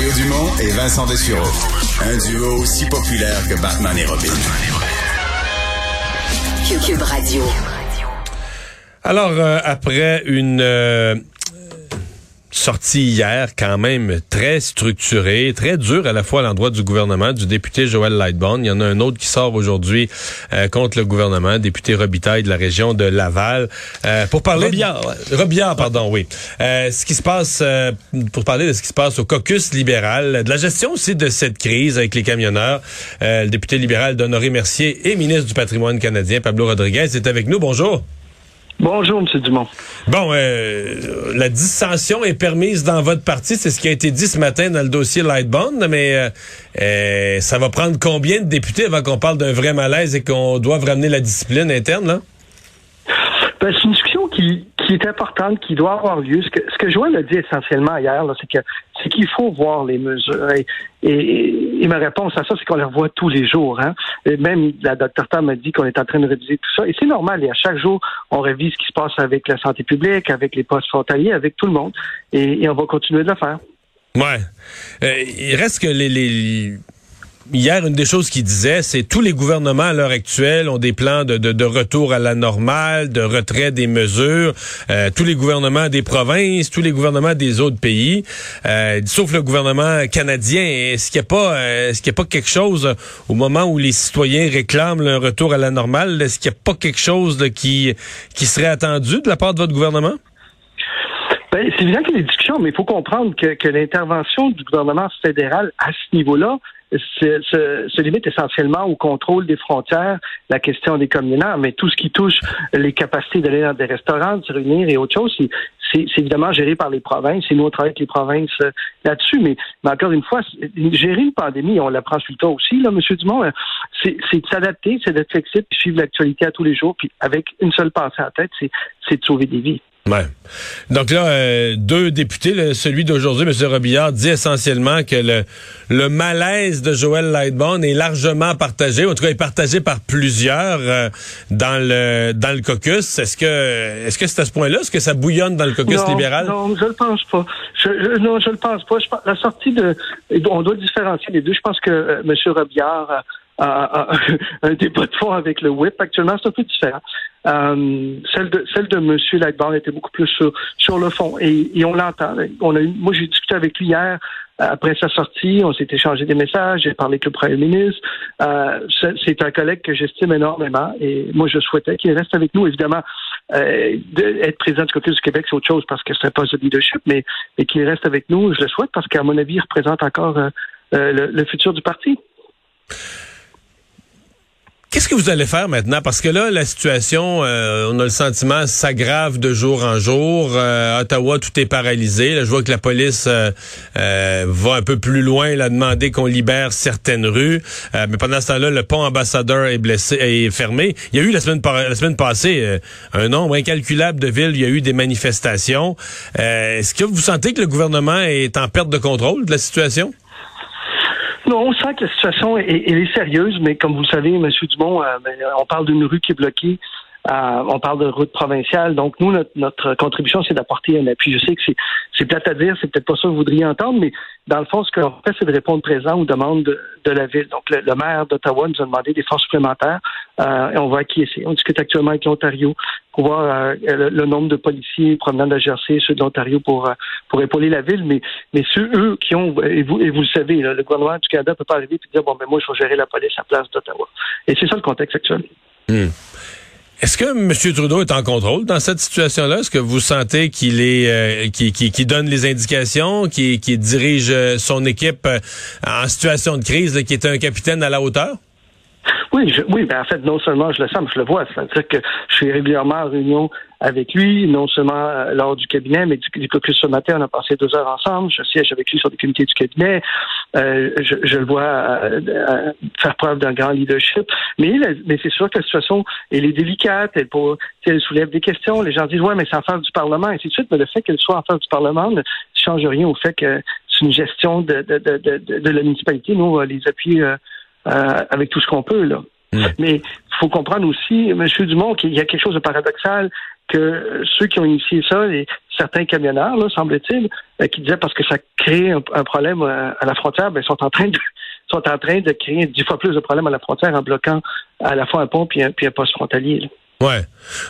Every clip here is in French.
Mario Dumont et Vincent Dessureau. Un duo aussi populaire que Batman et Robin. Cube Radio. Alors, euh, après une euh, sortie hier quand même très structurée, très dure à la fois à l'endroit du gouvernement, du député Joël Lightbone. Il y en a un autre qui sort aujourd'hui euh, contre le gouvernement, député Robitaille de la région de Laval, euh, pour parler... Robillard. De, Robillard, pardon, oui. Euh, ce qui se passe, pour parler de ce qui se passe au caucus libéral, de la gestion aussi de cette crise avec les camionneurs. le député libéral d'Honoré Mercier et ministre du patrimoine canadien, Pablo Rodriguez, est avec nous. Bonjour. Bonjour, M. Dumont. Bon, euh, la dissension est permise dans votre parti, c'est ce qui a été dit ce matin dans le dossier Lightbond, mais euh, euh, ça va prendre combien de députés avant qu'on parle d'un vrai malaise et qu'on doive ramener la discipline interne, là? Ben, c'est une discussion qui, qui est importante, qui doit avoir lieu. Ce que, ce que Joël a dit essentiellement hier, c'est que c'est qu'il faut voir les mesures. Et, et, ma réponse à ça, c'est qu'on les revoit tous les jours. Hein. Et même la docteur Tam m'a dit qu'on est en train de réviser tout ça. Et c'est normal. Et à chaque jour, on révise ce qui se passe avec la santé publique, avec les postes frontaliers, avec tout le monde. Et, on va continuer de le faire. Ouais. Euh, il reste que les hier, une des choses qu'il disait, c'est tous les gouvernements à l'heure actuelle ont des plans de, de, de, retour à la normale, de retrait des mesures. Euh, tous les gouvernements des provinces, tous les gouvernements des autres pays, euh, sauf le gouvernement canadien. Est-ce qu'il n'y a pas, euh, est-ce qu'il y a pas quelque chose au moment où les citoyens réclament le retour à la normale, est-ce qu'il n'y a pas quelque chose qui qui serait attendu de la part de votre gouvernement? Ben, c'est évident qu'il y a des discussions, mais il faut comprendre que, que l'intervention du gouvernement fédéral à ce niveau-là, se, se, limite essentiellement au contrôle des frontières, la question des communards, mais tout ce qui touche les capacités d'aller dans des restaurants, de se réunir et autre chose, c'est évidemment géré par les provinces et nous on travaille avec les provinces euh, là-dessus. Mais, encore une fois, gérer une pandémie, on l'apprend sur le temps aussi, là, M. Dumont, euh, c'est de s'adapter, c'est d'être flexible, puis suivre l'actualité à tous les jours, puis avec une seule pensée à tête, c'est de sauver des vies. Ouais. Donc là, euh, deux députés, celui d'aujourd'hui, M. Robillard, dit essentiellement que le, malaise de Joël Lightbone est largement partagé, en tout cas est partagé par plusieurs dans le dans le caucus. Est-ce que est-ce que c'est à ce point-là, est-ce que ça bouillonne dans le caucus libéral? Non, je le pense pas. Je, non, je le pense pas. la sortie de, on doit différencier les deux. Je pense que euh, M. Robillard un débat de fond avec le whip. Actuellement, c'est un peu différent. Euh, celle de celle de M. Lightbourne était beaucoup plus sur, sur le fond. Et, et on l'entend. On a moi, j'ai discuté avec lui hier après sa sortie. On s'est échangé des messages. J'ai parlé avec le premier ministre. Euh, c'est un collègue que j'estime énormément. Et moi, je souhaitais qu'il reste avec nous. Évidemment, euh, être président du côté du Québec, c'est autre chose parce que c'est un poste de leadership, mais, mais qu'il reste avec nous, je le souhaite parce qu'à mon avis, il représente encore euh, euh, le, le futur du parti. Qu'est-ce que vous allez faire maintenant? Parce que là, la situation, euh, on a le sentiment, s'aggrave de jour en jour. Euh, Ottawa, tout est paralysé. Là, je vois que la police euh, va un peu plus loin, là, demander qu'on libère certaines rues. mais pendant ce temps-là, le pont ambassadeur est blessé, est fermé. Il y a eu la semaine, la semaine passée un nombre incalculable de villes. Il y a eu des manifestations. Est-ce que vous sentez que le gouvernement est en perte de contrôle de la situation? On sent que la situation est, est sérieuse, mais comme vous savez, M. Dumont, euh, ben, on parle d'une rue qui est bloquée. Euh, on parle de route provinciale. Donc, nous, notre, contribution, c'est d'apporter un appui. Je sais que c'est plate à dire, c'est peut-être pas ça que vous voudriez entendre, mais dans le fond, ce qu'on fait, c'est de répondre présent aux demandes de, la ville. Donc, le, maire d'Ottawa nous a demandé des forces supplémentaires euh, et on va acquiescer. On discute actuellement avec l'Ontario pour voir euh, le, nombre de policiers provenant de la GRC, ceux de l'Ontario pour, pour épauler la ville, mais, mais ceux, eux, qui ont, et vous, et vous le savez, le gouvernement du Canada peut pas arriver et dire, bon, ben moi, je vais gérer la police à place d'Ottawa. Et c'est ça le contexte actuel. Hmm. Est-ce que M. Trudeau est en contrôle dans cette situation-là? Est-ce que vous sentez qu'il est euh, qui, donne les indications, qui, dirige euh, son équipe euh, en situation de crise, qui est un capitaine à la hauteur? Oui, oui, ben en fait, non seulement je le sens, mais je le vois. C'est-à-dire que je suis régulièrement en réunion avec lui, non seulement euh, lors du cabinet, mais du, du caucus ce matin, on a passé deux heures ensemble. Je siège avec lui sur des comités du cabinet. Euh, je, je, le vois euh, faire preuve d'un grand leadership. Mais, mais c'est sûr que la situation, elle est délicate. Elle, pour, elle soulève des questions. Les gens disent, ouais, mais c'est en face du Parlement, et ainsi de suite. Mais le fait qu'elle soit en face du Parlement ne change rien au fait que c'est une gestion de, de, de, de, de la municipalité. Nous, on les appuyer euh, avec tout ce qu'on peut. là. Mais il faut comprendre aussi, M. Dumont, qu'il y a quelque chose de paradoxal que ceux qui ont initié ça, et certains camionneurs, là, semble-t-il, euh, qui disaient parce que ça crée un, problème à, la frontière, ben, sont en train de sont en train de créer dix fois plus de problèmes à la frontière en bloquant à la fois un pont puis un, puis un poste frontalier. Ouais.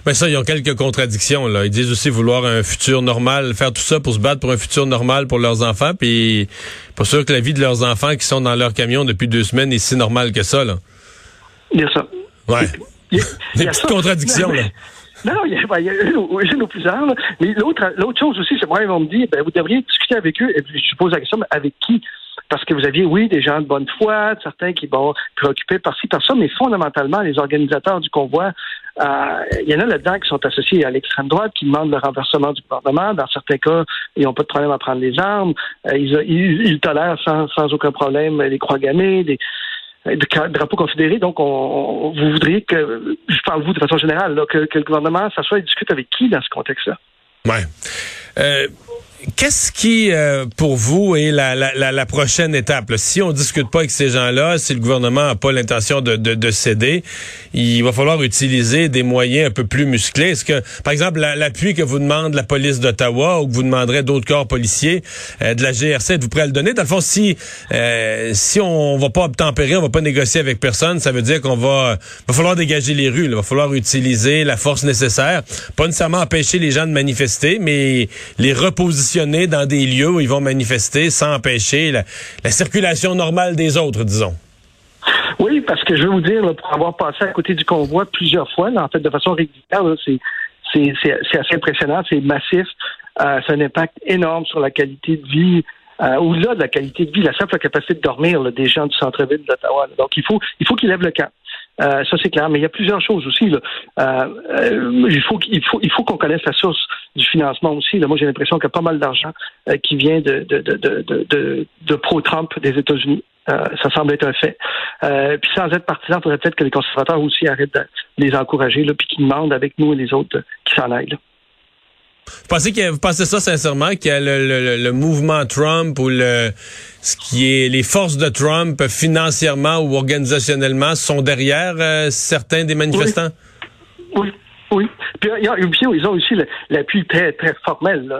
Mais ça, ils ont quelques contradictions, là. Ils disent aussi vouloir un futur normal, faire tout ça pour se battre pour un futur normal pour leurs enfants, puis pas sûr que la vie de leurs enfants qui sont dans leur camion depuis deux semaines est si normale que ça, là. Il y a ça. Ouais. Il y a, Des petites contradictions, là. Non, il y, a, il y a une, ou plusieurs. Mais l'autre, l'autre chose aussi, c'est moi, ils vont me dire, ben, vous devriez discuter avec eux. Et puis, je pose la question, mais avec qui? Parce que vous aviez, oui, des gens de bonne foi, certains qui vont préoccupés par-ci, par ça, mais fondamentalement, les organisateurs du convoi, il y en a là-dedans qui sont associés à l'extrême droite, qui demandent le renversement du gouvernement. Dans certains cas, ils n'ont pas de problème à prendre les armes. Euh, ils, tolèrent sans, aucun problème les croix gammées, des, drapeaux confédérés. Donc, on, vous voudriez que, je parle vous de façon générale, que, le gouvernement s'assoie et discute avec qui dans ce contexte-là? Ouais. Euh, Qu'est-ce qui, euh, pour vous, est la, la, la prochaine étape? Si on discute pas avec ces gens-là, si le gouvernement n'a pas l'intention de, de, de, céder, il va falloir utiliser des moyens un peu plus musclés. Est-ce que, par exemple, l'appui que vous demande la police d'Ottawa ou que vous demanderez d'autres corps policiers euh, de la GRC, vous pourrez le donner? Dans le fond, si euh, si on va pas obtempérer, on va pas négocier avec personne, ça veut dire qu'on va, va falloir dégager les rues. Il va falloir utiliser la force nécessaire. Pas nécessairement empêcher les gens de manifester, mais les repositionner dans des lieux où ils vont manifester sans empêcher la, circulation normale des autres, disons. Oui, parce que je vais vous dire, pour avoir passé à côté du convoi plusieurs fois, en fait, de façon régulière, c'est assez impressionnant, c'est massif. Euh, a un impact énorme sur la qualité de vie. Euh, au-delà de la qualité de vie, la simple capacité de dormir des gens du centre-ville d'Ottawa. Donc, il faut, il faut qu'ils lèvent le camp. Euh, ça, c'est clair. Mais il y a plusieurs choses aussi. Là. Euh, euh il faut, il faut, il faut qu'on connaisse la source du financement aussi. Là. Moi, j'ai l'impression qu'il y a pas mal d'argent euh, qui vient de, de, de, de, de, pro-Trump des États-Unis. ça semble être un fait. puis sans être partisan, il faudrait peut-être que les conservateurs aussi arrêtent de les encourager, là, puis qu'ils demandent avec nous et les autres qui s'en aillent. Vous pensez, que, vous pensez ça sincèrement, a le, le, mouvement Trump ou le ce qui est les forces de Trump financièrement ou organisationnellement sont derrière euh, certains des manifestants? oui. oui. Puis, ils ont aussi l'appui très, très formel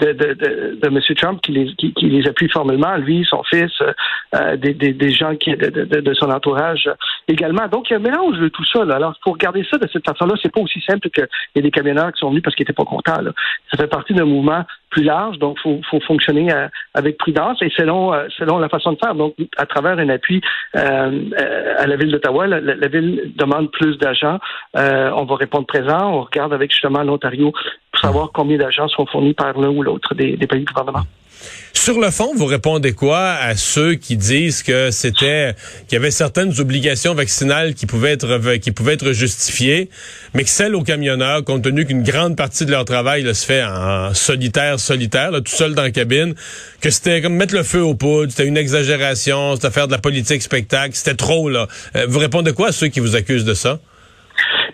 de, de, M. Trump qui les, appuie formellement, lui, son fils, euh, des, des, gens qui de, son entourage également. Donc, il y a un mélange de tout ça. Alors, pour regarder ça de cette façon-là, c'est pas aussi simple qu'il y ait des camionneurs qui sont venus parce qu'ils étaient pas contents. Ça fait partie d'un mouvement plus large, donc faut, faut, fonctionner euh, avec prudence et selon euh, selon la façon de faire. Donc, à travers un appui euh, à la ville d'Ottawa, la, la, ville demande plus d'agents. on va répondre présent. On regarde avec justement l'Ontario pour savoir combien d'agents sont fournis par l'un ou l'autre des, des pays du gouvernement. Sur le fond, vous répondez quoi à ceux qui disent que c'était qu'il y avait certaines obligations vaccinales qui pouvaient être qui pouvaient être justifiées, mais que celles aux camionneurs, compte tenu qu'une grande partie de leur travail se fait en solitaire, solitaire, tout seul dans la cabine, que c'était comme mettre le feu aux poudres, c'était une exagération, c'était faire de la politique spectacle, c'était trop là. Euh, vous répondez quoi à ceux qui vous accusent de ça?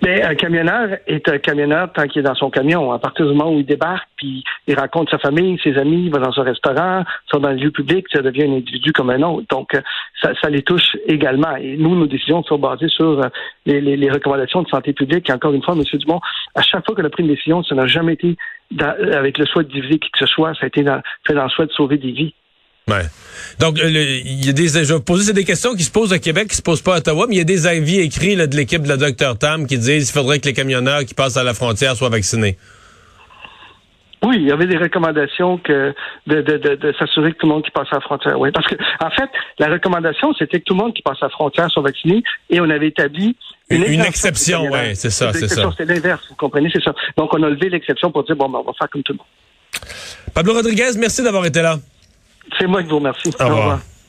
Mais un camionneur est un camionneur tant qu'il est dans son camion. À partir du moment où il débarque, puis il rencontre sa famille, ses amis, il va dans un restaurant, sort dans le lieu public, ça devient un individu comme un autre. Donc, euh, ça, ça les touche également. Et nous, nos décisions sont basées sur euh, les, recommandations de santé publique. Et encore une fois, M. Dumont, à chaque fois qu'on a pris une décision, ça n'a jamais été avec le souhait de diviser qui que ce soit. Ça a été dans, fait dans le souhait de sauver des vies. Ouais. Donc, il y a des, je vais poser des questions qui se posent au Québec, qui se posent pas à Ottawa, mais il y a des avis écrits là, de l'équipe de la Dr Tam qui disent qu'il faudrait que les camionneurs qui passent à la frontière soient vaccinés. Oui, il y avait des recommandations que de, de, de, s'assurer que tout le monde qui passe à la frontière. Oui, parce que en fait, la recommandation c'était que tout le monde qui passe à la frontière soit vacciné, et on avait établi une, une exception. Oui, c'est ça, c'est ça. C'est l'inverse, vous comprenez, c'est ça. Donc on a levé l'exception pour dire bon, ben, on va faire comme tout le monde. Pablo Rodriguez, merci d'avoir été là. C'est moi qui vous remercie. Au revoir.